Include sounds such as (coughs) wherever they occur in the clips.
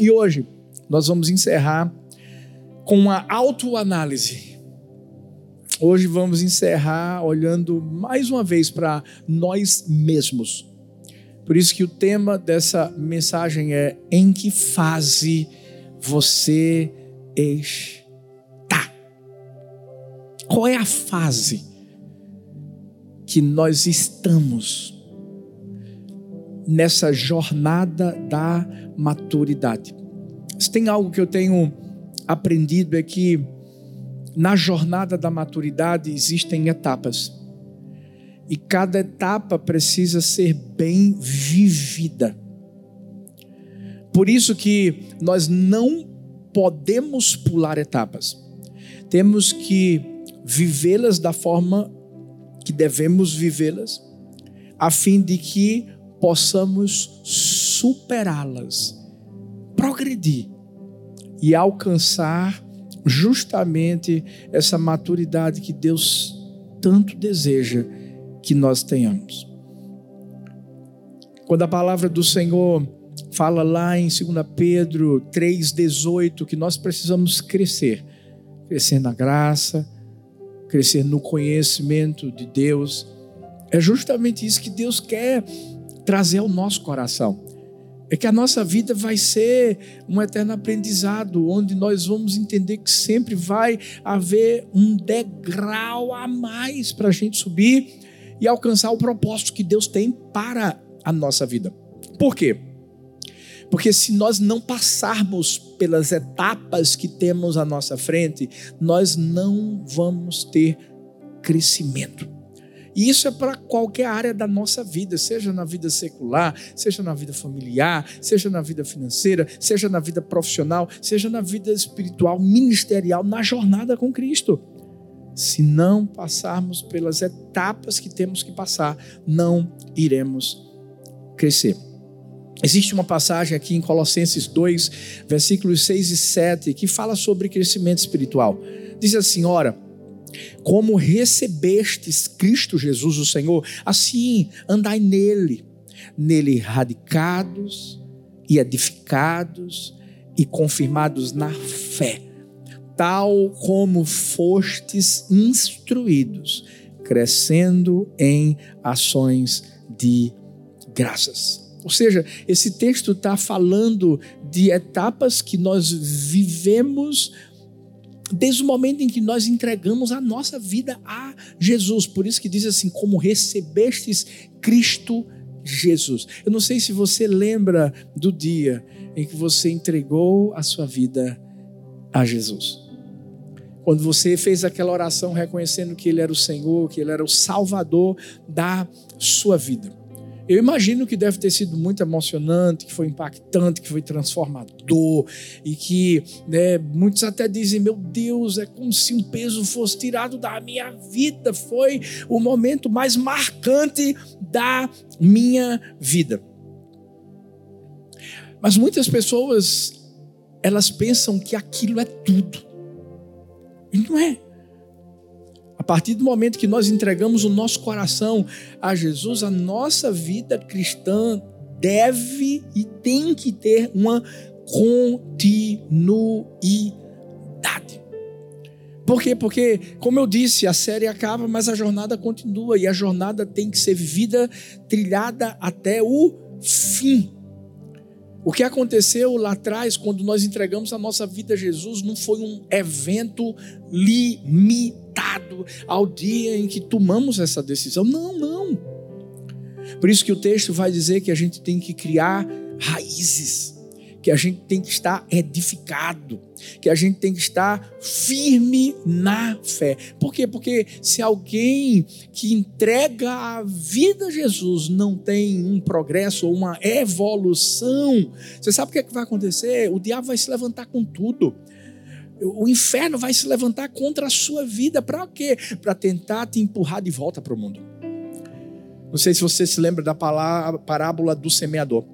E hoje nós vamos encerrar com uma autoanálise. Hoje vamos encerrar olhando mais uma vez para nós mesmos. Por isso que o tema dessa mensagem é em que fase você está? Qual é a fase que nós estamos nessa jornada da maturidade? Se tem algo que eu tenho aprendido é que na jornada da maturidade existem etapas. E cada etapa precisa ser bem vivida. Por isso que nós não podemos pular etapas. Temos que vivê-las da forma que devemos vivê-las, a fim de que possamos superá-las, progredir e alcançar justamente essa maturidade que Deus tanto deseja que nós tenhamos. Quando a palavra do Senhor fala lá em 2 Pedro 3,18 que nós precisamos crescer, crescer na graça, crescer no conhecimento de Deus, é justamente isso que Deus quer trazer ao nosso coração é que a nossa vida vai ser um eterno aprendizado, onde nós vamos entender que sempre vai haver um degrau a mais para a gente subir e alcançar o propósito que Deus tem para a nossa vida. Por quê? Porque se nós não passarmos pelas etapas que temos à nossa frente, nós não vamos ter crescimento. E isso é para qualquer área da nossa vida, seja na vida secular, seja na vida familiar, seja na vida financeira, seja na vida profissional, seja na vida espiritual, ministerial, na jornada com Cristo. Se não passarmos pelas etapas que temos que passar, não iremos crescer. Existe uma passagem aqui em Colossenses 2, versículos 6 e 7, que fala sobre crescimento espiritual. Diz assim: Ora, como recebestes Cristo Jesus, o Senhor, assim andai nele, nele radicados e edificados e confirmados na fé, tal como fostes instruídos, crescendo em ações de graças. Ou seja, esse texto está falando de etapas que nós vivemos desde o momento em que nós entregamos a nossa vida a Jesus. Por isso que diz assim: como recebestes Cristo Jesus. Eu não sei se você lembra do dia em que você entregou a sua vida a Jesus. Quando você fez aquela oração reconhecendo que Ele era o Senhor, que Ele era o Salvador da sua vida. Eu imagino que deve ter sido muito emocionante, que foi impactante, que foi transformador e que né, muitos até dizem: meu Deus, é como se um peso fosse tirado da minha vida. Foi o momento mais marcante da minha vida. Mas muitas pessoas elas pensam que aquilo é tudo. E não é. Partir do momento que nós entregamos o nosso coração a Jesus, a nossa vida cristã deve e tem que ter uma continuidade. Por quê? Porque, como eu disse, a série acaba, mas a jornada continua e a jornada tem que ser vivida, trilhada até o fim. O que aconteceu lá atrás, quando nós entregamos a nossa vida a Jesus, não foi um evento limitado ao dia em que tomamos essa decisão. Não, não. Por isso que o texto vai dizer que a gente tem que criar raízes que a gente tem que estar edificado, que a gente tem que estar firme na fé. Por quê? Porque se alguém que entrega a vida a Jesus não tem um progresso ou uma evolução, você sabe o que, é que vai acontecer? O diabo vai se levantar com tudo. O inferno vai se levantar contra a sua vida. Para quê? Para tentar te empurrar de volta para o mundo. Não sei se você se lembra da parábola do semeador.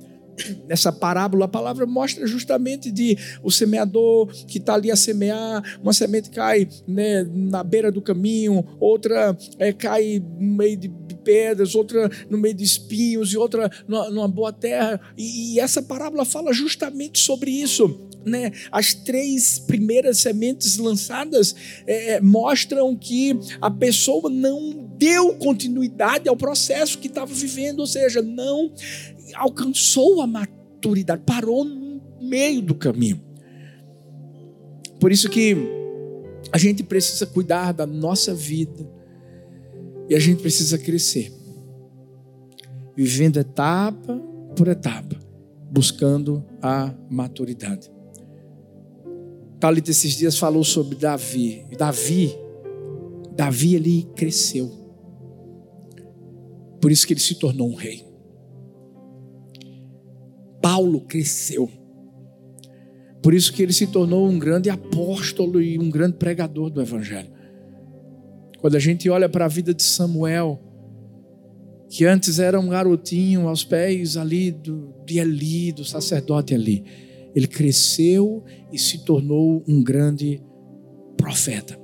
Nessa parábola, a palavra mostra justamente de o semeador que está ali a semear, uma semente cai né, na beira do caminho, outra é, cai no meio de pedras, outra no meio de espinhos e outra numa, numa boa terra. E, e essa parábola fala justamente sobre isso. Né, as três primeiras sementes lançadas é, é, mostram que a pessoa não deu continuidade ao processo que estava vivendo, ou seja, não alcançou a maturidade, parou no meio do caminho. Por isso que a gente precisa cuidar da nossa vida e a gente precisa crescer, vivendo etapa por etapa, buscando a maturidade. Thalita esses dias falou sobre Davi. Davi, Davi ele cresceu. Por isso que ele se tornou um rei. Paulo cresceu. Por isso que ele se tornou um grande apóstolo e um grande pregador do Evangelho. Quando a gente olha para a vida de Samuel, que antes era um garotinho aos pés ali do, de Eli, do sacerdote ali, ele cresceu e se tornou um grande profeta.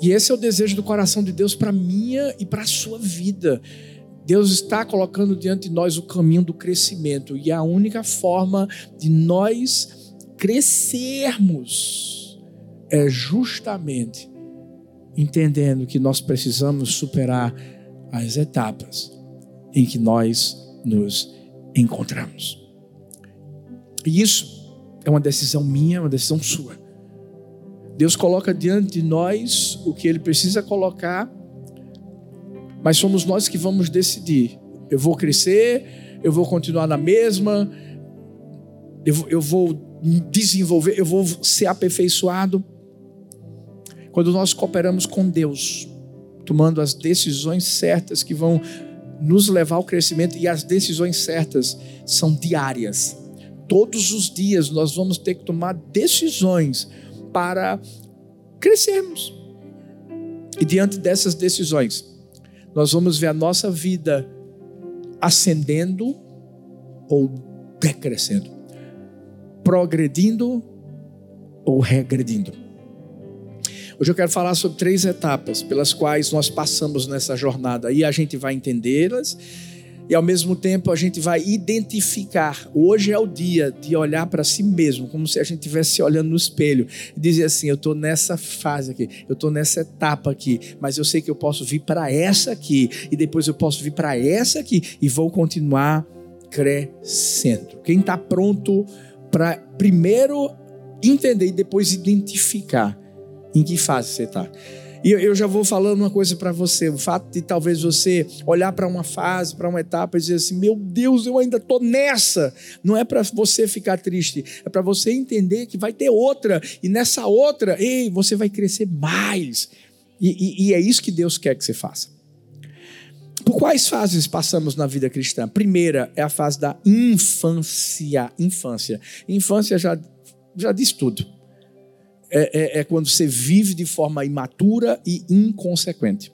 E esse é o desejo do coração de Deus para minha e para a sua vida. Deus está colocando diante de nós o caminho do crescimento e a única forma de nós crescermos é justamente entendendo que nós precisamos superar as etapas em que nós nos encontramos. E isso é uma decisão minha, uma decisão sua. Deus coloca diante de nós o que Ele precisa colocar mas somos nós que vamos decidir. Eu vou crescer, eu vou continuar na mesma, eu, eu vou desenvolver, eu vou ser aperfeiçoado. Quando nós cooperamos com Deus, tomando as decisões certas que vão nos levar ao crescimento, e as decisões certas são diárias. Todos os dias nós vamos ter que tomar decisões para crescermos. E diante dessas decisões, nós vamos ver a nossa vida ascendendo ou decrescendo, progredindo ou regredindo. Hoje eu quero falar sobre três etapas pelas quais nós passamos nessa jornada e a gente vai entendê-las e ao mesmo tempo a gente vai identificar. Hoje é o dia de olhar para si mesmo, como se a gente estivesse olhando no espelho e dizer assim: eu estou nessa fase aqui, eu estou nessa etapa aqui, mas eu sei que eu posso vir para essa aqui, e depois eu posso vir para essa aqui, e vou continuar crescendo. Quem está pronto para primeiro entender e depois identificar em que fase você está. E eu já vou falando uma coisa para você: o fato de talvez você olhar para uma fase, para uma etapa e dizer assim, meu Deus, eu ainda estou nessa. Não é para você ficar triste, é para você entender que vai ter outra, e nessa outra, ei, você vai crescer mais. E, e, e é isso que Deus quer que você faça. Por quais fases passamos na vida cristã? Primeira é a fase da infância. Infância. Infância já, já diz tudo é, é, é quando você vive de forma imatura e inconsequente.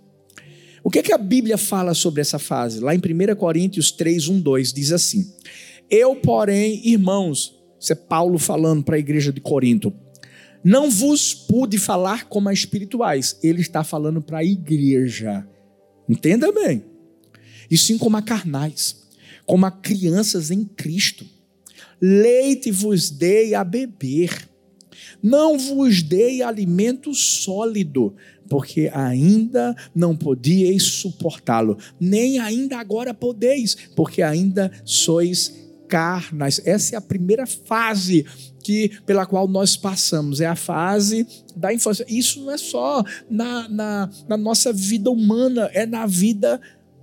O que, é que a Bíblia fala sobre essa fase? Lá em 1 Coríntios 3, 1, 2, diz assim: Eu, porém, irmãos, isso é Paulo falando para a igreja de Corinto, não vos pude falar como a espirituais. Ele está falando para a igreja. Entenda bem. E sim como a carnais, como a crianças em Cristo. Leite vos dei a beber não vos dei alimento sólido, porque ainda não podíeis suportá-lo, nem ainda agora podeis, porque ainda sois carnais. Essa é a primeira fase que pela qual nós passamos, é a fase da infância. Isso não é só na, na, na nossa vida humana, é na vida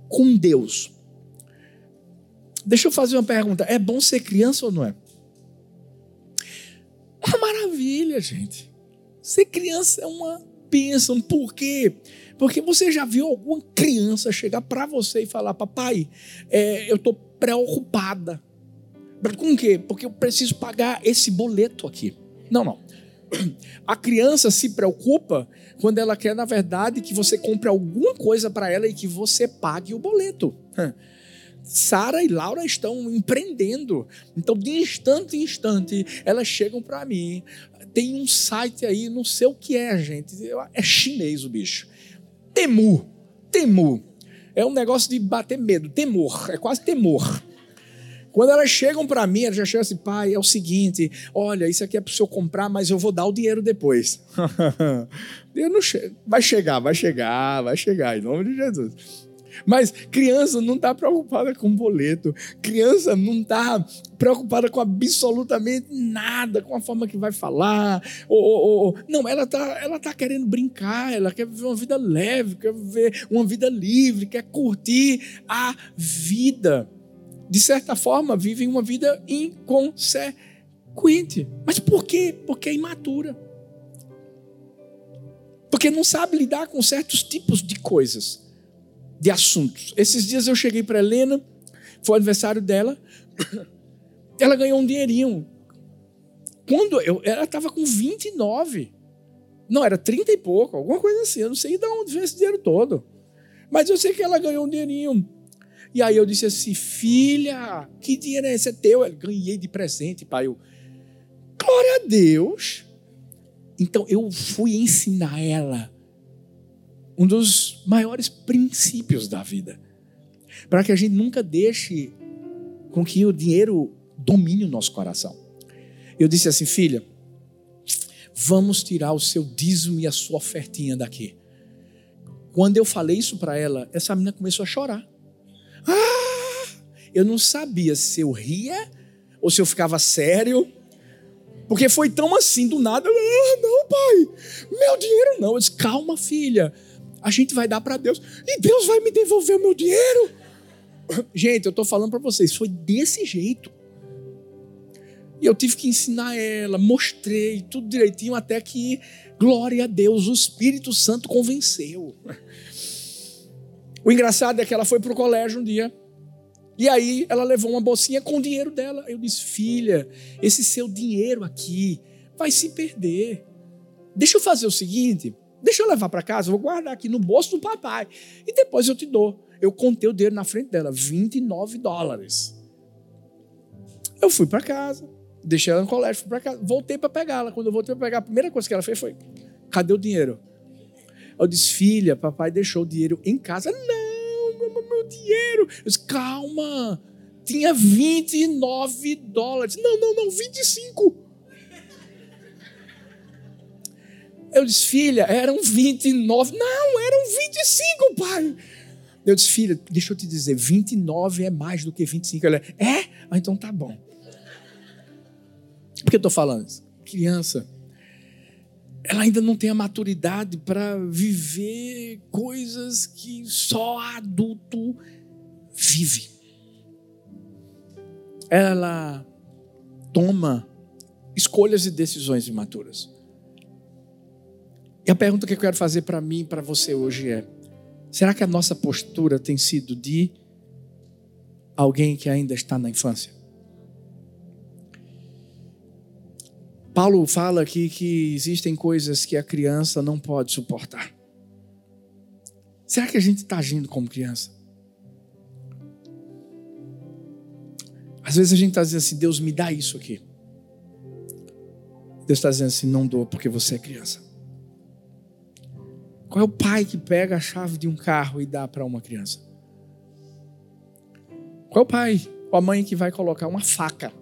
com Deus. Deixa eu fazer uma pergunta: é bom ser criança ou não é? Uma maravilha, gente. Ser criança é uma bênção. Por quê? Porque você já viu alguma criança chegar para você e falar: Papai, é, eu estou preocupada. Com o quê? Porque eu preciso pagar esse boleto aqui. Não, não. (clears throat) A criança se preocupa quando ela quer, na verdade, que você compre alguma coisa para ela e que você pague o boleto. Sara e Laura estão empreendendo. Então, de instante em instante, elas chegam para mim. Tem um site aí, não sei o que é, gente. É chinês o bicho. Temu. Temu. É um negócio de bater medo. Temor. É quase temor. Quando elas chegam para mim, elas já chegam assim, pai, é o seguinte, olha, isso aqui é para o senhor comprar, mas eu vou dar o dinheiro depois. (laughs) eu não che vai chegar, vai chegar, vai chegar, em nome de Jesus. Mas criança não está preocupada com boleto. Criança não está preocupada com absolutamente nada, com a forma que vai falar. Ou, ou, ou. Não, ela está ela tá querendo brincar, ela quer viver uma vida leve, quer viver uma vida livre, quer curtir a vida. De certa forma, vivem uma vida inconsequente. Mas por quê? Porque é imatura. Porque não sabe lidar com certos tipos de coisas de assuntos. Esses dias eu cheguei para Helena, foi o aniversário dela, (coughs) ela ganhou um dinheirinho. Quando eu, ela estava com 29. Não, era 30 e pouco, alguma coisa assim. Eu não sei de onde veio esse dinheiro todo. Mas eu sei que ela ganhou um dinheirinho. E aí eu disse assim: Filha, que dinheiro é esse? É teu? Ela, ganhei de presente, pai. Eu, Glória a Deus. Então eu fui ensinar ela um dos maiores princípios da vida. Para que a gente nunca deixe com que o dinheiro domine o nosso coração. Eu disse assim, filha, vamos tirar o seu dízimo e a sua ofertinha daqui. Quando eu falei isso para ela, essa menina começou a chorar. Ah! Eu não sabia se eu ria ou se eu ficava sério. Porque foi tão assim do nada. Ah, não, pai, meu dinheiro não. Eu disse, calma, filha a gente vai dar para Deus e Deus vai me devolver o meu dinheiro. Gente, eu estou falando para vocês, foi desse jeito. E eu tive que ensinar ela, mostrei tudo direitinho até que, glória a Deus, o Espírito Santo convenceu. O engraçado é que ela foi para o colégio um dia. E aí ela levou uma bolsinha com o dinheiro dela. Eu disse: Filha, esse seu dinheiro aqui vai se perder. Deixa eu fazer o seguinte: Deixa eu levar para casa, vou guardar aqui no bolso do papai. E depois eu te dou. Eu contei o dinheiro na frente dela, 29 dólares. Eu fui para casa, deixei ela no colégio, fui para casa, voltei para pegá-la. Quando eu voltei para pegar, a primeira coisa que ela fez foi: cadê o dinheiro? Eu disse, filha, papai deixou o dinheiro em casa. Não, meu dinheiro. Eu disse, calma, tinha 29 dólares. Não, não, não, 25. Eu disse, filha, eram 29. Não, eram 25, pai. Eu disse, filha, deixa eu te dizer, 29 é mais do que 25. Ela, é? Ah, então tá bom. Por que eu estou falando isso? Criança, ela ainda não tem a maturidade para viver coisas que só adulto vive. Ela toma escolhas e decisões imaturas. E a pergunta que eu quero fazer para mim e para você hoje é: será que a nossa postura tem sido de alguém que ainda está na infância? Paulo fala aqui que existem coisas que a criança não pode suportar. Será que a gente está agindo como criança? Às vezes a gente está dizendo assim: Deus me dá isso aqui. Deus está dizendo assim: não dou porque você é criança. Qual é o pai que pega a chave de um carro e dá para uma criança? Qual é o pai ou a mãe que vai colocar uma faca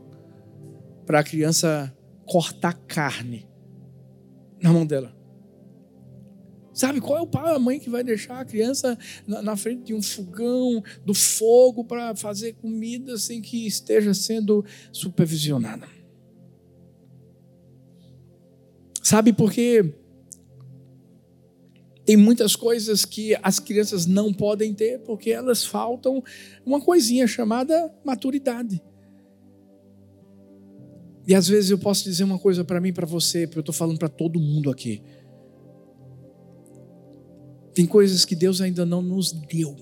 para a criança cortar carne na mão dela? Sabe qual é o pai ou a mãe que vai deixar a criança na, frente de um fogão, do fogo, para fazer comida sem que esteja sendo supervisionada? Sabe por quê? Tem muitas coisas que as crianças não podem ter porque elas faltam uma coisinha chamada maturidade. E às vezes eu posso dizer uma coisa para mim para você, porque eu estou falando para todo mundo aqui. Tem coisas que Deus ainda não nos deu,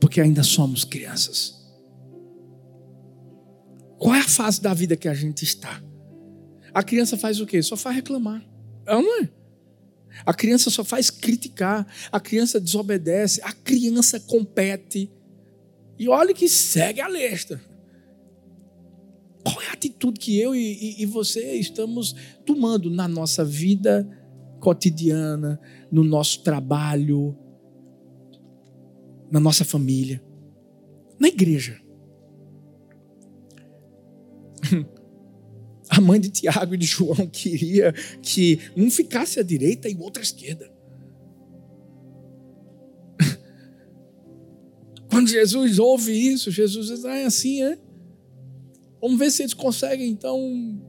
porque ainda somos crianças. Qual é a fase da vida que a gente está? A criança faz o quê? Só faz reclamar. Ela não é? A criança só faz criticar, a criança desobedece, a criança compete. E olhe que segue a lesta. Qual é a atitude que eu e, e você estamos tomando na nossa vida cotidiana, no nosso trabalho, na nossa família, na igreja? A mãe de Tiago e de João (laughs) queria que um ficasse à direita e o outro à esquerda. (laughs) Quando Jesus ouve isso, Jesus diz: Ah, é assim, é? Vamos ver se eles conseguem, então,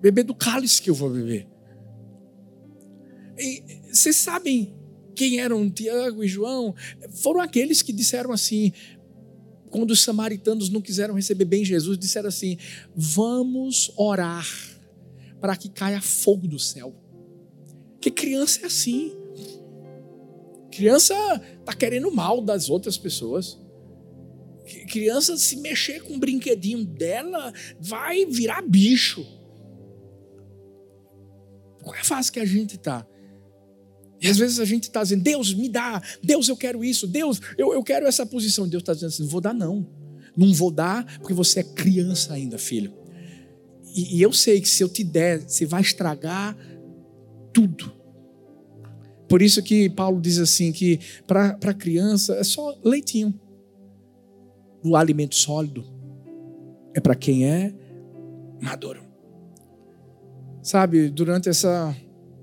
beber do cálice que eu vou beber. E, vocês sabem quem eram Tiago e João? Foram aqueles que disseram assim: quando os samaritanos não quiseram receber bem Jesus, disseram assim: Vamos orar para que caia fogo do céu. Que criança é assim. Criança está querendo mal das outras pessoas. Criança, se mexer com o brinquedinho dela, vai virar bicho. Qual é a fase que a gente está? E às vezes a gente está dizendo, Deus, me dá, Deus, eu quero isso, Deus, eu, eu quero essa posição. Deus está dizendo assim: não vou dar, não. Não vou dar, porque você é criança ainda, filho. E, e eu sei que se eu te der, você vai estragar tudo. Por isso que Paulo diz assim: que para a criança é só leitinho. O alimento sólido é para quem é maduro. Sabe, durante essa,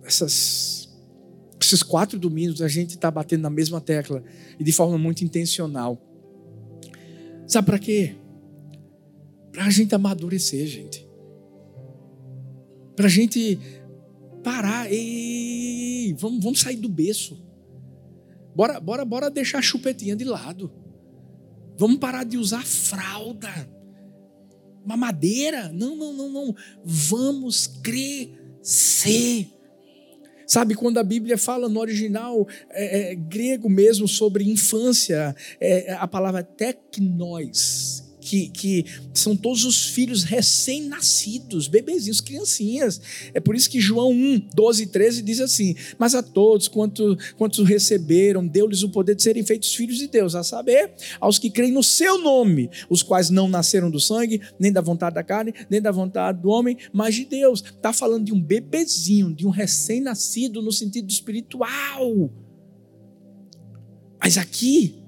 essas esses quatro domingos a gente está batendo na mesma tecla e de forma muito intencional. Sabe para quê? Para a gente amadurecer, gente. Para a gente parar. Ei, vamos, vamos sair do berço. Bora, bora, bora deixar a chupetinha de lado. Vamos parar de usar fralda, mamadeira. Não, não, não, não. Vamos crescer. Sabe, quando a Bíblia fala no original é, é, grego mesmo sobre infância, é, a palavra teknós, que, que são todos os filhos recém-nascidos, bebezinhos, criancinhas. É por isso que João 1, 12 e 13 diz assim: Mas a todos quantos, quantos receberam, deu-lhes o poder de serem feitos filhos de Deus, a saber, aos que creem no seu nome, os quais não nasceram do sangue, nem da vontade da carne, nem da vontade do homem, mas de Deus. Está falando de um bebezinho, de um recém-nascido no sentido espiritual. Mas aqui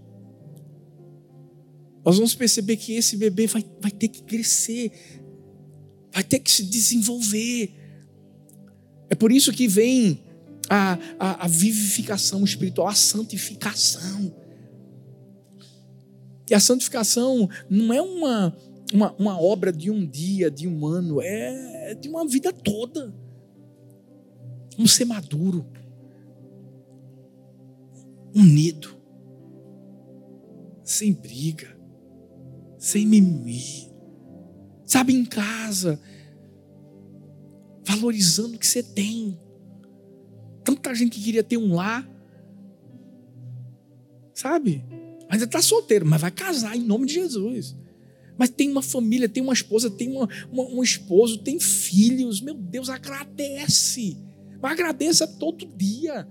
nós vamos perceber que esse bebê vai, vai ter que crescer, vai ter que se desenvolver. É por isso que vem a, a, a vivificação espiritual, a santificação. E a santificação não é uma, uma, uma, obra de um dia, de um ano, é de uma vida toda. Vamos ser maduro, unido, sem briga, sem mimimi. Sabe, em casa, valorizando o que você tem. Tanta gente que queria ter um lar, sabe? Ainda está solteiro, mas vai casar em nome de Jesus. Mas tem uma família, tem uma esposa, tem uma, uma, um esposo, tem filhos. Meu Deus, agradece. Mas agradeça todo dia.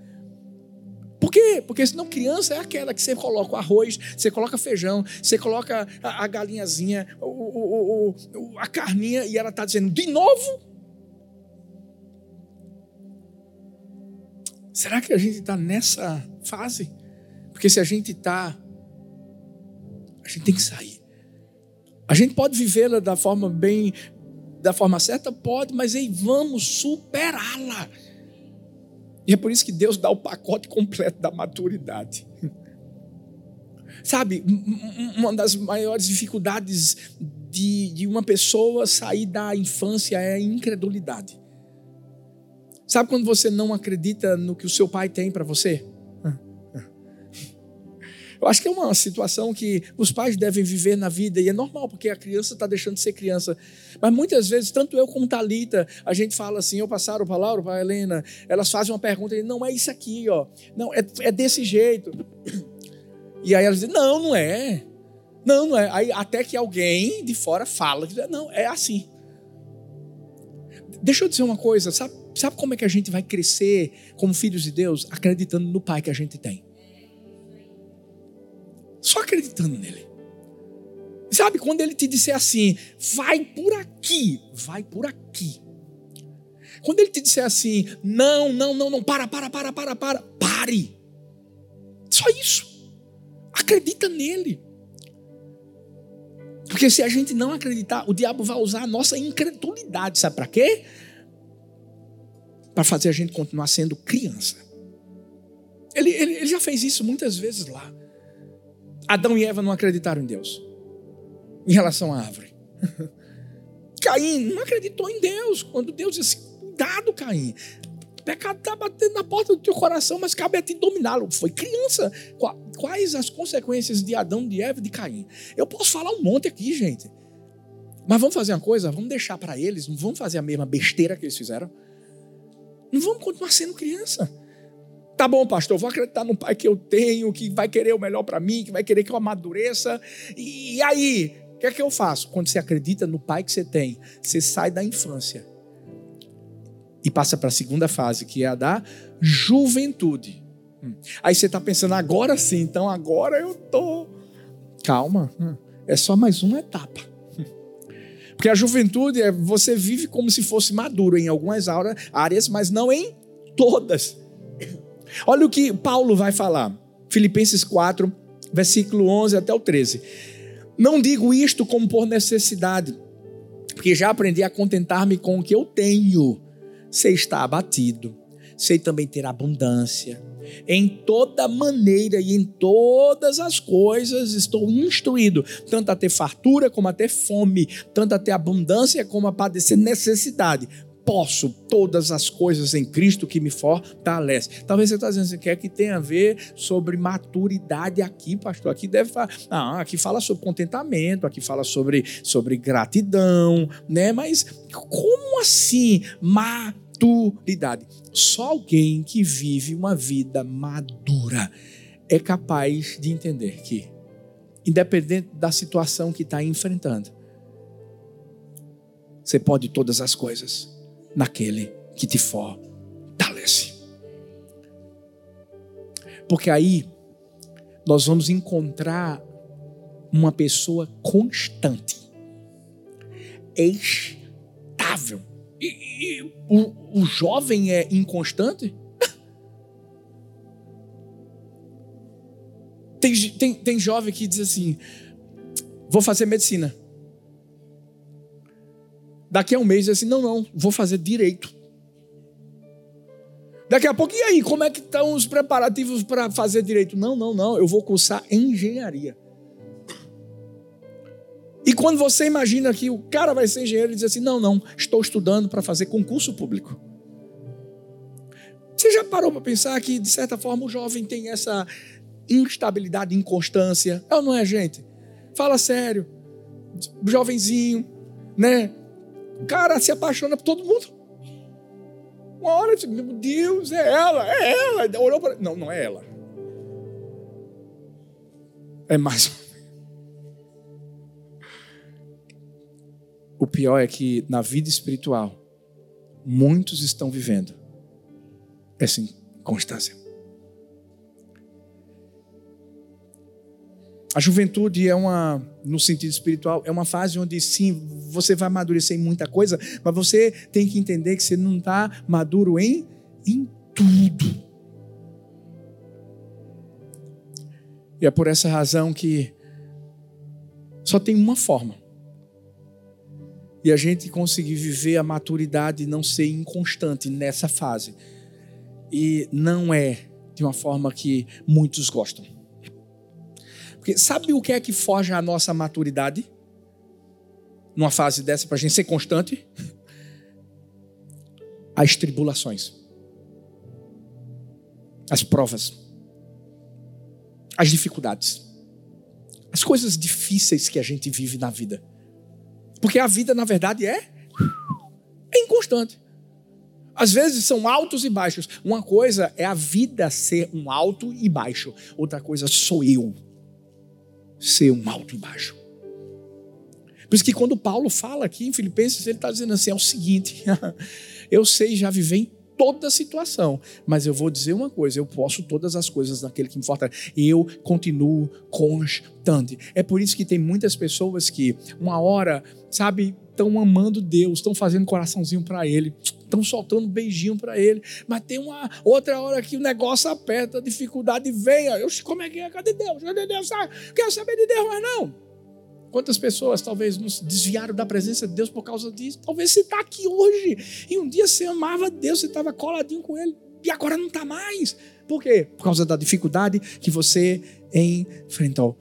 Por quê? Porque senão criança é aquela que você coloca o arroz, você coloca feijão, você coloca a, a galinhazinha, o, o, o, a carninha, e ela está dizendo, de novo? Será que a gente está nessa fase? Porque se a gente está, a gente tem que sair. A gente pode vivê-la da forma bem, da forma certa? Pode, mas aí vamos superá-la. E é por isso que Deus dá o pacote completo da maturidade. (laughs) Sabe, uma das maiores dificuldades de, de uma pessoa sair da infância é a incredulidade. Sabe quando você não acredita no que o seu pai tem para você? Eu acho que é uma situação que os pais devem viver na vida e é normal, porque a criança está deixando de ser criança. Mas muitas vezes, tanto eu como Talita, a gente fala assim, eu passaram para Laura, para Helena, elas fazem uma pergunta, e não é isso aqui, ó, não é, é desse jeito. E aí elas dizem, não, não é, não, não é. Aí até que alguém de fora fala, não, é assim. Deixa eu dizer uma coisa, sabe, sabe como é que a gente vai crescer como filhos de Deus? Acreditando no Pai que a gente tem. Só acreditando nele. Sabe, quando ele te disser assim, vai por aqui, vai por aqui. Quando ele te disser assim, não, não, não, não, para, para, para, para, para, pare. Só isso. Acredita nele. Porque se a gente não acreditar, o diabo vai usar a nossa incredulidade. Sabe para quê? Para fazer a gente continuar sendo criança. Ele, ele, ele já fez isso muitas vezes lá. Adão e Eva não acreditaram em Deus em relação à árvore. (laughs) Caim não acreditou em Deus. Quando Deus disse, cuidado, Caim. O pecado está batendo na porta do teu coração, mas cabe a ti dominá-lo. Foi criança. Quais as consequências de Adão, de Eva e de Caim? Eu posso falar um monte aqui, gente. Mas vamos fazer uma coisa? Vamos deixar para eles, não vamos fazer a mesma besteira que eles fizeram. Não vamos continuar sendo criança. Tá bom, pastor, vou acreditar no pai que eu tenho, que vai querer o melhor para mim, que vai querer que eu amadureça. E aí, o que é que eu faço? Quando você acredita no pai que você tem, você sai da infância e passa para a segunda fase, que é a da juventude. Hum. Aí você está pensando, agora sim, então agora eu tô. Calma, hum. é só mais uma etapa. (laughs) Porque a juventude é você vive como se fosse maduro em algumas áreas, mas não em todas. Olha o que Paulo vai falar. Filipenses 4, versículo 11 até o 13. Não digo isto como por necessidade, porque já aprendi a contentar-me com o que eu tenho. Sei estar abatido, sei também ter abundância. Em toda maneira e em todas as coisas estou instruído, tanto a ter fartura como a ter fome, tanto a ter abundância como a padecer necessidade posso todas as coisas em Cristo que me fortalece. Talvez você está dizendo assim, quer que tenha a ver sobre maturidade aqui, pastor. Aqui deve falar, ah, aqui fala sobre contentamento, aqui fala sobre, sobre gratidão, né? Mas como assim maturidade? Só alguém que vive uma vida madura é capaz de entender que, independente da situação que está enfrentando, você pode todas as coisas naquele que te fortalece. Porque aí nós vamos encontrar uma pessoa constante, estável. E, e o, o jovem é inconstante? (laughs) Tem, tem, tem jovem que diz assim: vou fazer medicina. Daqui a um mês, assim, não, não, vou fazer direito. Daqui a pouco, e aí, como é que estão os preparativos para fazer direito? Não, não, não, eu vou cursar engenharia. E quando você imagina que o cara vai ser engenheiro, ele diz assim: não, não, estou estudando para fazer concurso público. Você já parou para pensar que, de certa forma, o jovem tem essa instabilidade, inconstância? É ou não é, gente? Fala sério. Jovenzinho, né? O cara se apaixona por todo mundo. Uma hora, tipo, meu Deus, é ela, é ela. Olhou para. Não, não é ela. É mais. O pior é que na vida espiritual, muitos estão vivendo essa inconstância. A juventude é uma, no sentido espiritual, é uma fase onde sim, você vai amadurecer em muita coisa, mas você tem que entender que você não está maduro em, em tudo. E é por essa razão que só tem uma forma. E a gente conseguir viver a maturidade e não ser inconstante nessa fase. E não é de uma forma que muitos gostam. Porque sabe o que é que foge à nossa maturidade? Numa fase dessa, para a gente ser constante? (laughs) As tribulações, as provas, as dificuldades, as coisas difíceis que a gente vive na vida. Porque a vida, na verdade, é, (laughs) é inconstante. Às vezes são altos e baixos. Uma coisa é a vida ser um alto e baixo, outra coisa sou eu ser um alto baixo. Por isso que quando Paulo fala aqui em Filipenses, ele está dizendo assim: é o seguinte, (laughs) eu sei já viver em toda situação. Mas eu vou dizer uma coisa: eu posso todas as coisas naquele que me fortalece. Eu continuo constante. É por isso que tem muitas pessoas que, uma hora, sabe, estão amando Deus, estão fazendo coraçãozinho para Ele, estão soltando beijinho para Ele, mas tem uma outra hora que o negócio aperta, a dificuldade vem. Eu, como é que é? Cadê Deus? Cadê Deus? Ah, quero saber de Deus, mas não. Quantas pessoas talvez nos desviaram da presença de Deus por causa disso? Talvez você está aqui hoje e um dia você amava Deus, você estava coladinho com Ele e agora não está mais. Por quê? Por causa da dificuldade que você enfrentou.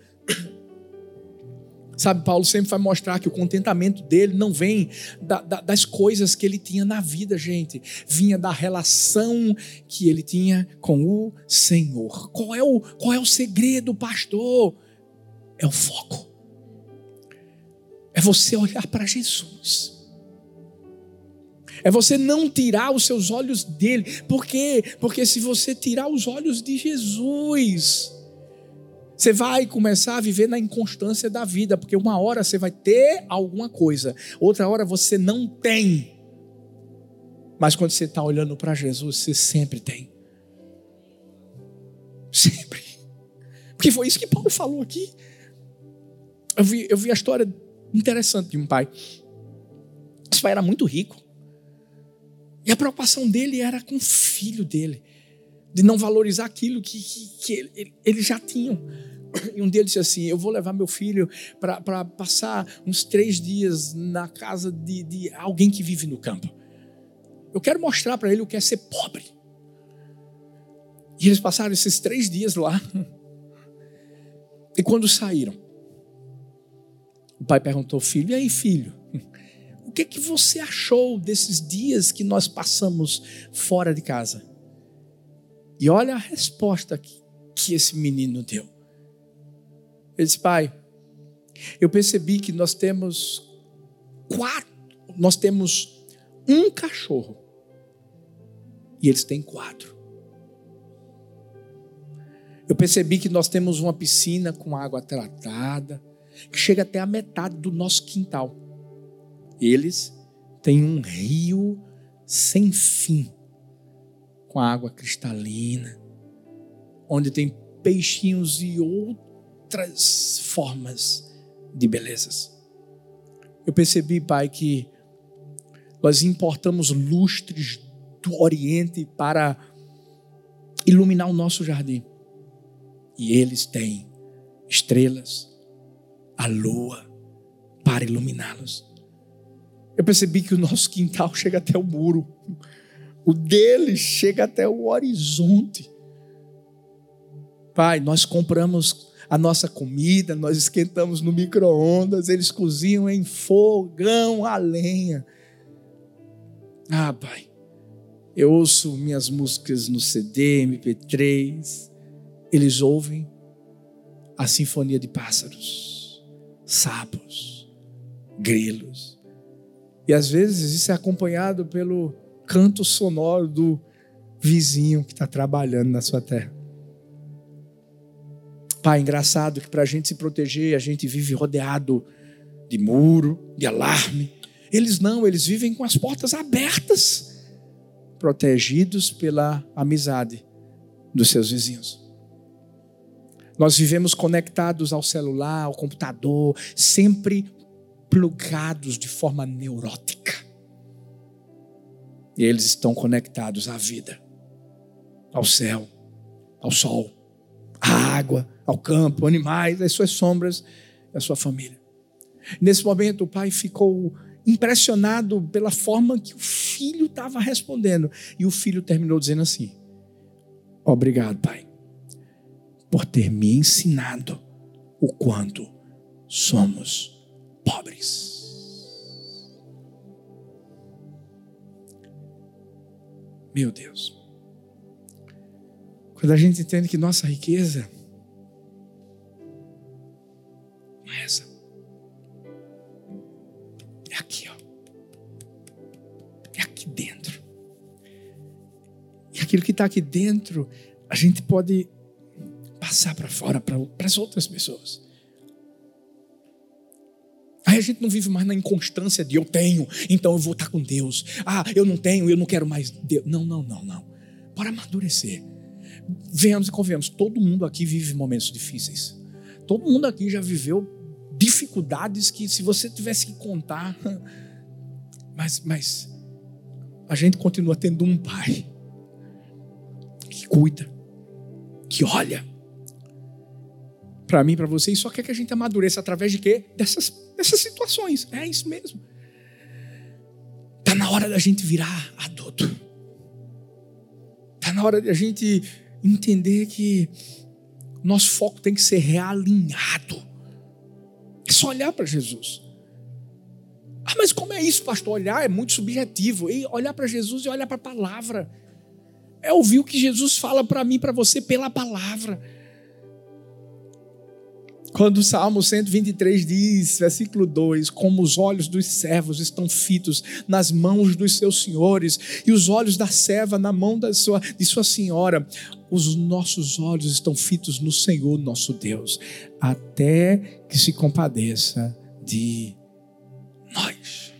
Sabe, Paulo sempre vai mostrar que o contentamento dele não vem da, da, das coisas que ele tinha na vida, gente. Vinha da relação que ele tinha com o Senhor. Qual é o, qual é o segredo, pastor? É o foco. É você olhar para Jesus. É você não tirar os seus olhos dele. Por quê? Porque se você tirar os olhos de Jesus, você vai começar a viver na inconstância da vida, porque uma hora você vai ter alguma coisa, outra hora você não tem. Mas quando você está olhando para Jesus, você sempre tem. Sempre. Porque foi isso que Paulo falou aqui. Eu vi, eu vi a história interessante de um pai. Esse pai era muito rico. E a preocupação dele era com o filho dele, de não valorizar aquilo que, que, que ele, eles já tinham. E um deles disse assim: Eu vou levar meu filho para passar uns três dias na casa de, de alguém que vive no campo. Eu quero mostrar para ele o que é ser pobre. E eles passaram esses três dias lá. E quando saíram, o pai perguntou ao filho: E aí, filho? O que, é que você achou desses dias que nós passamos fora de casa? E olha a resposta que, esse menino deu. Ele disse: Pai, eu percebi que nós temos quatro, nós temos um cachorro e eles têm quatro. Eu percebi que nós temos uma piscina com água tratada que chega até a metade do nosso quintal. Eles têm um rio sem fim, com água cristalina, onde tem peixinhos e outras formas de belezas. Eu percebi, Pai, que nós importamos lustres do Oriente para iluminar o nosso jardim. E eles têm estrelas, a lua para iluminá-los. Eu percebi que o nosso quintal (laughs) chega até o muro, o deles chega até o horizonte. Pai, nós compramos a nossa comida, nós esquentamos no micro-ondas, eles cozinham em fogão a lenha. Ah, Pai, eu ouço minhas músicas no CD, MP3, eles ouvem a sinfonia de pássaros sapos, grilos. E às vezes isso é acompanhado pelo canto sonoro do vizinho que está trabalhando na sua terra. Pai, engraçado que para a gente se proteger, a gente vive rodeado de muro, de alarme. Eles não, eles vivem com as portas abertas, protegidos pela amizade dos seus vizinhos. Nós vivemos conectados ao celular, ao computador, sempre plugados de forma neurótica. E eles estão conectados à vida, ao céu, ao sol, à água, ao campo, animais, às suas sombras, à sua família. Nesse momento, o pai ficou impressionado pela forma que o filho estava respondendo. E o filho terminou dizendo assim: Obrigado, pai por ter me ensinado o quanto somos pobres. Meu Deus. Quando a gente entende que nossa riqueza não é essa. É aqui, ó. É aqui dentro. E aquilo que está aqui dentro, a gente pode passar para fora para as outras pessoas. Aí a gente não vive mais na inconstância de eu tenho, então eu vou estar com Deus. Ah, eu não tenho, eu não quero mais Deus. Não, não, não, não. Para amadurecer. Venhamos e convenhamos, todo mundo aqui vive momentos difíceis. Todo mundo aqui já viveu dificuldades que se você tivesse que contar, (laughs) mas, mas a gente continua tendo um pai que cuida, que olha para mim, para você, e só quer que a gente amadureça através de quê? Dessas, dessas situações. É isso mesmo. Está na hora da gente virar adulto. Está na hora da gente entender que nosso foco tem que ser realinhado. É só olhar para Jesus. Ah, mas como é isso, pastor? Olhar é muito subjetivo. E olhar para Jesus e olhar para a palavra. É ouvir o que Jesus fala para mim, para você, pela palavra. Quando o Salmo 123 diz, versículo 2: Como os olhos dos servos estão fitos nas mãos dos seus senhores, e os olhos da serva na mão da sua, de sua senhora, os nossos olhos estão fitos no Senhor nosso Deus, até que se compadeça de nós.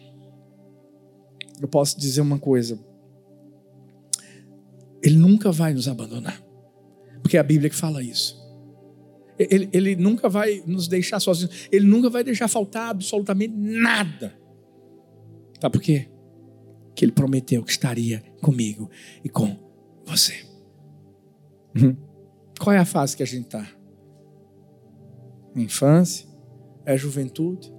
Eu posso dizer uma coisa: Ele nunca vai nos abandonar, porque é a Bíblia que fala isso. Ele, ele nunca vai nos deixar sozinhos. Ele nunca vai deixar faltar absolutamente nada. Tá por quê? Que ele prometeu que estaria comigo e com você. Uhum. Qual é a fase que a gente está? Infância? É juventude?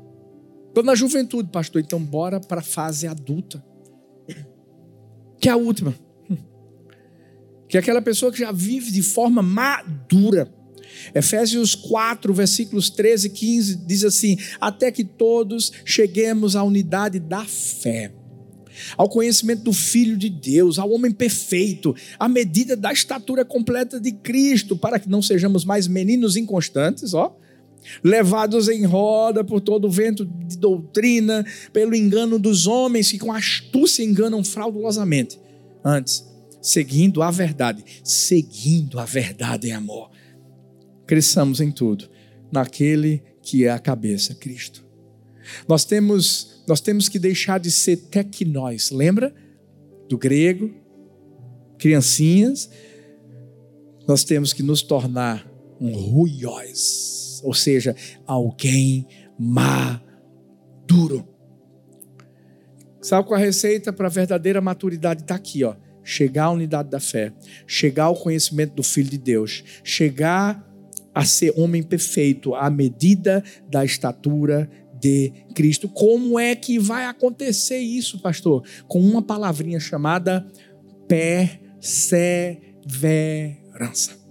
Estou na juventude, pastor, então bora para a fase adulta. Que é a última. Que é aquela pessoa que já vive de forma madura Efésios 4, versículos 13 e 15 diz assim: Até que todos cheguemos à unidade da fé, ao conhecimento do Filho de Deus, ao homem perfeito, à medida da estatura completa de Cristo, para que não sejamos mais meninos inconstantes, ó. Levados em roda por todo o vento de doutrina, pelo engano dos homens que com astúcia enganam fraudulosamente. Antes, seguindo a verdade, seguindo a verdade em amor cresçamos em tudo naquele que é a cabeça, Cristo. Nós temos, nós temos que deixar de ser tecnós, lembra? Do grego, criancinhas. Nós temos que nos tornar um ruiós, ou seja, alguém maduro. Sabe qual a receita para a verdadeira maturidade? Está aqui, ó. Chegar à unidade da fé, chegar ao conhecimento do Filho de Deus, chegar a ser homem perfeito à medida da estatura de Cristo. Como é que vai acontecer isso, pastor? Com uma palavrinha chamada perseverança.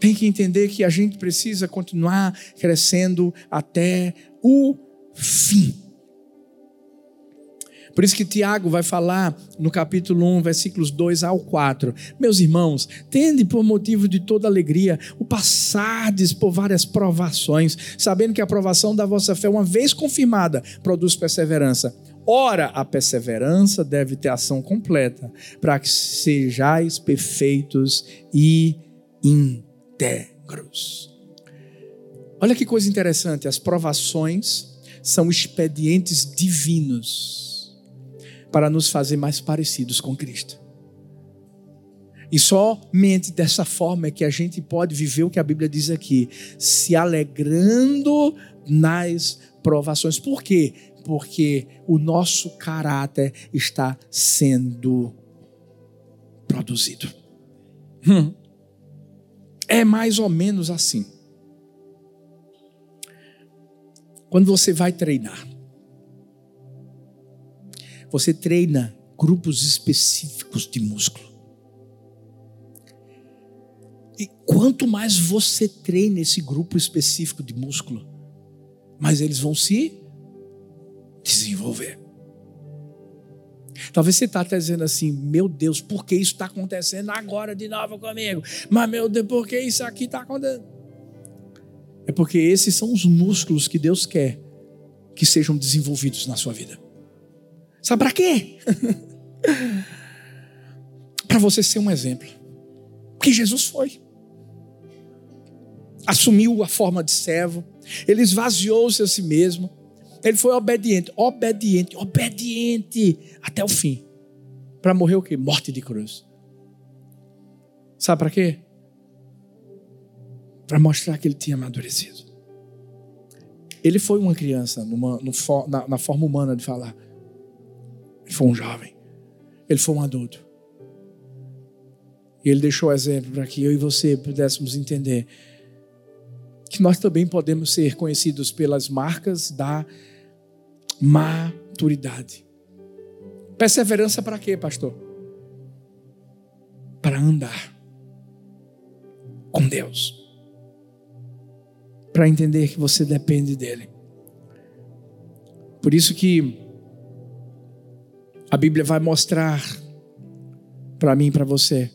Tem que entender que a gente precisa continuar crescendo até o fim. Por isso que Tiago vai falar no capítulo 1, versículos 2 ao 4. Meus irmãos, tende por motivo de toda alegria o passardes por várias provações, sabendo que a provação da vossa fé, uma vez confirmada, produz perseverança. Ora, a perseverança deve ter ação completa, para que sejais perfeitos e íntegros. Olha que coisa interessante, as provações são expedientes divinos para nos fazer mais parecidos com Cristo. E somente dessa forma é que a gente pode viver o que a Bíblia diz aqui, se alegrando nas provações. Por quê? Porque o nosso caráter está sendo produzido. Hum. É mais ou menos assim. Quando você vai treinar, você treina grupos específicos de músculo. E quanto mais você treina esse grupo específico de músculo, mais eles vão se desenvolver. Talvez você está dizendo assim: meu Deus, por que isso está acontecendo agora de novo comigo? Mas, meu Deus, por que isso aqui está acontecendo? É porque esses são os músculos que Deus quer que sejam desenvolvidos na sua vida. Sabe para quê? (laughs) para você ser um exemplo. Porque Jesus foi. assumiu a forma de servo, ele esvaziou-se a si mesmo, ele foi obediente, obediente, obediente até o fim. Para morrer o quê? Morte de cruz. Sabe para quê? Para mostrar que ele tinha amadurecido. Ele foi uma criança numa, na, na forma humana de falar. Ele foi um jovem. Ele foi um adulto. E ele deixou o exemplo para que eu e você pudéssemos entender que nós também podemos ser conhecidos pelas marcas da maturidade. Perseverança para quê, pastor? Para andar com Deus. Para entender que você depende dele. Por isso que a Bíblia vai mostrar para mim e para você.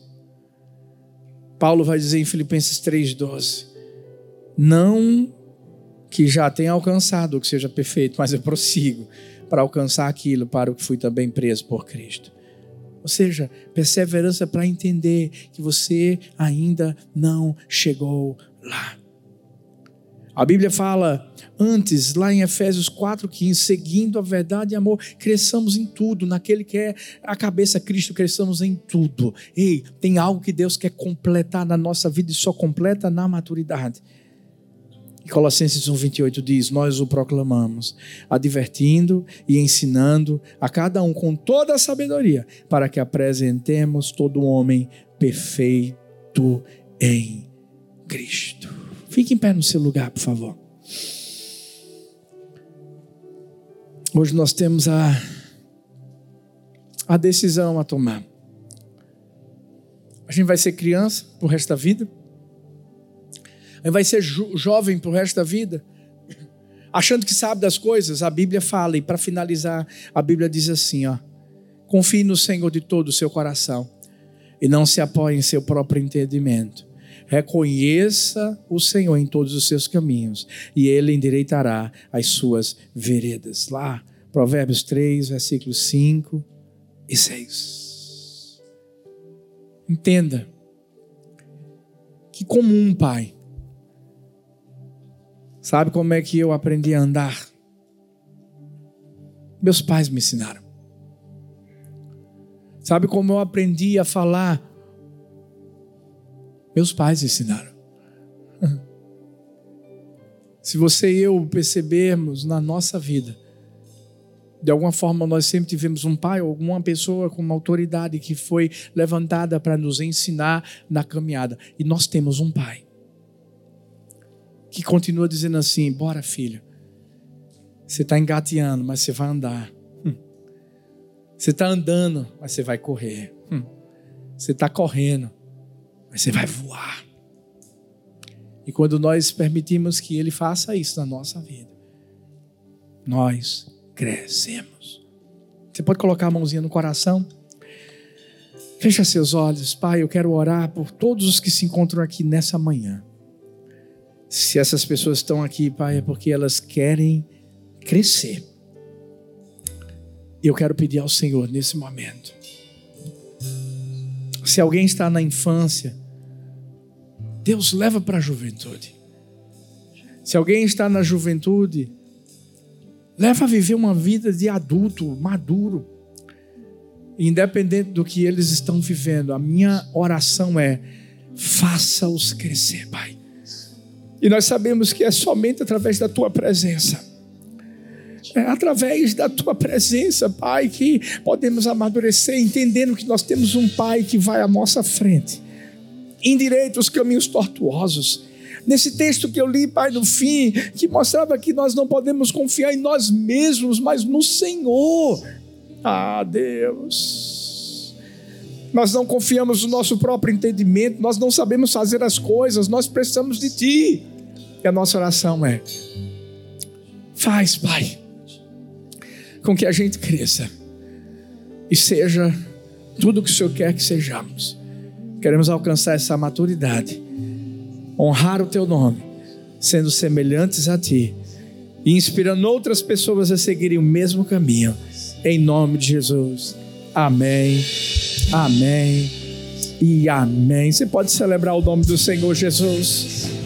Paulo vai dizer em Filipenses 3,12: Não que já tenha alcançado o que seja perfeito, mas eu prossigo para alcançar aquilo para o que fui também preso por Cristo. Ou seja, perseverança para entender que você ainda não chegou lá. A Bíblia fala antes, lá em Efésios 4,15, seguindo a verdade e amor, cresçamos em tudo, naquele que é a cabeça Cristo, cresçamos em tudo. Ei, tem algo que Deus quer completar na nossa vida e só completa na maturidade. E Colossenses 1,28 diz: Nós o proclamamos, advertindo e ensinando a cada um com toda a sabedoria, para que apresentemos todo homem perfeito em Cristo. Fique em pé no seu lugar, por favor. Hoje nós temos a, a decisão a tomar. A gente vai ser criança pro resto da vida. A gente vai ser jo jovem pro resto da vida. Achando que sabe das coisas, a Bíblia fala, e para finalizar, a Bíblia diz assim: ó, confie no Senhor de todo o seu coração e não se apoie em seu próprio entendimento. Reconheça o Senhor em todos os seus caminhos, e Ele endireitará as suas veredas. Lá, Provérbios 3, versículos 5 e 6. Entenda que, como um pai, sabe como é que eu aprendi a andar? Meus pais me ensinaram. Sabe como eu aprendi a falar meus pais ensinaram. Se você e eu percebermos na nossa vida, de alguma forma nós sempre tivemos um pai ou alguma pessoa com uma autoridade que foi levantada para nos ensinar na caminhada. E nós temos um pai que continua dizendo assim: bora, filho. Você está engateando, mas você vai andar. Hum. Você está andando, mas você vai correr. Hum. Você está correndo, mas você vai voar. E quando nós permitimos que Ele faça isso na nossa vida, nós crescemos. Você pode colocar a mãozinha no coração? Fecha seus olhos, Pai. Eu quero orar por todos os que se encontram aqui nessa manhã. Se essas pessoas estão aqui, Pai, é porque elas querem crescer. Eu quero pedir ao Senhor nesse momento se alguém está na infância, Deus leva para a juventude. Se alguém está na juventude, leva a viver uma vida de adulto, maduro. Independente do que eles estão vivendo, a minha oração é: faça-os crescer, Pai. E nós sabemos que é somente através da tua presença é através da tua presença, Pai, que podemos amadurecer, entendendo que nós temos um Pai que vai à nossa frente, endireita os caminhos tortuosos. Nesse texto que eu li, Pai, no fim, que mostrava que nós não podemos confiar em nós mesmos, mas no Senhor. Ah, Deus. Nós não confiamos no nosso próprio entendimento, nós não sabemos fazer as coisas, nós precisamos de Ti. E a nossa oração é: faz, Pai com que a gente cresça e seja tudo o que o Senhor quer que sejamos. Queremos alcançar essa maturidade, honrar o Teu nome, sendo semelhantes a Ti e inspirando outras pessoas a seguirem o mesmo caminho. Em nome de Jesus. Amém. Amém. E amém. Você pode celebrar o nome do Senhor Jesus.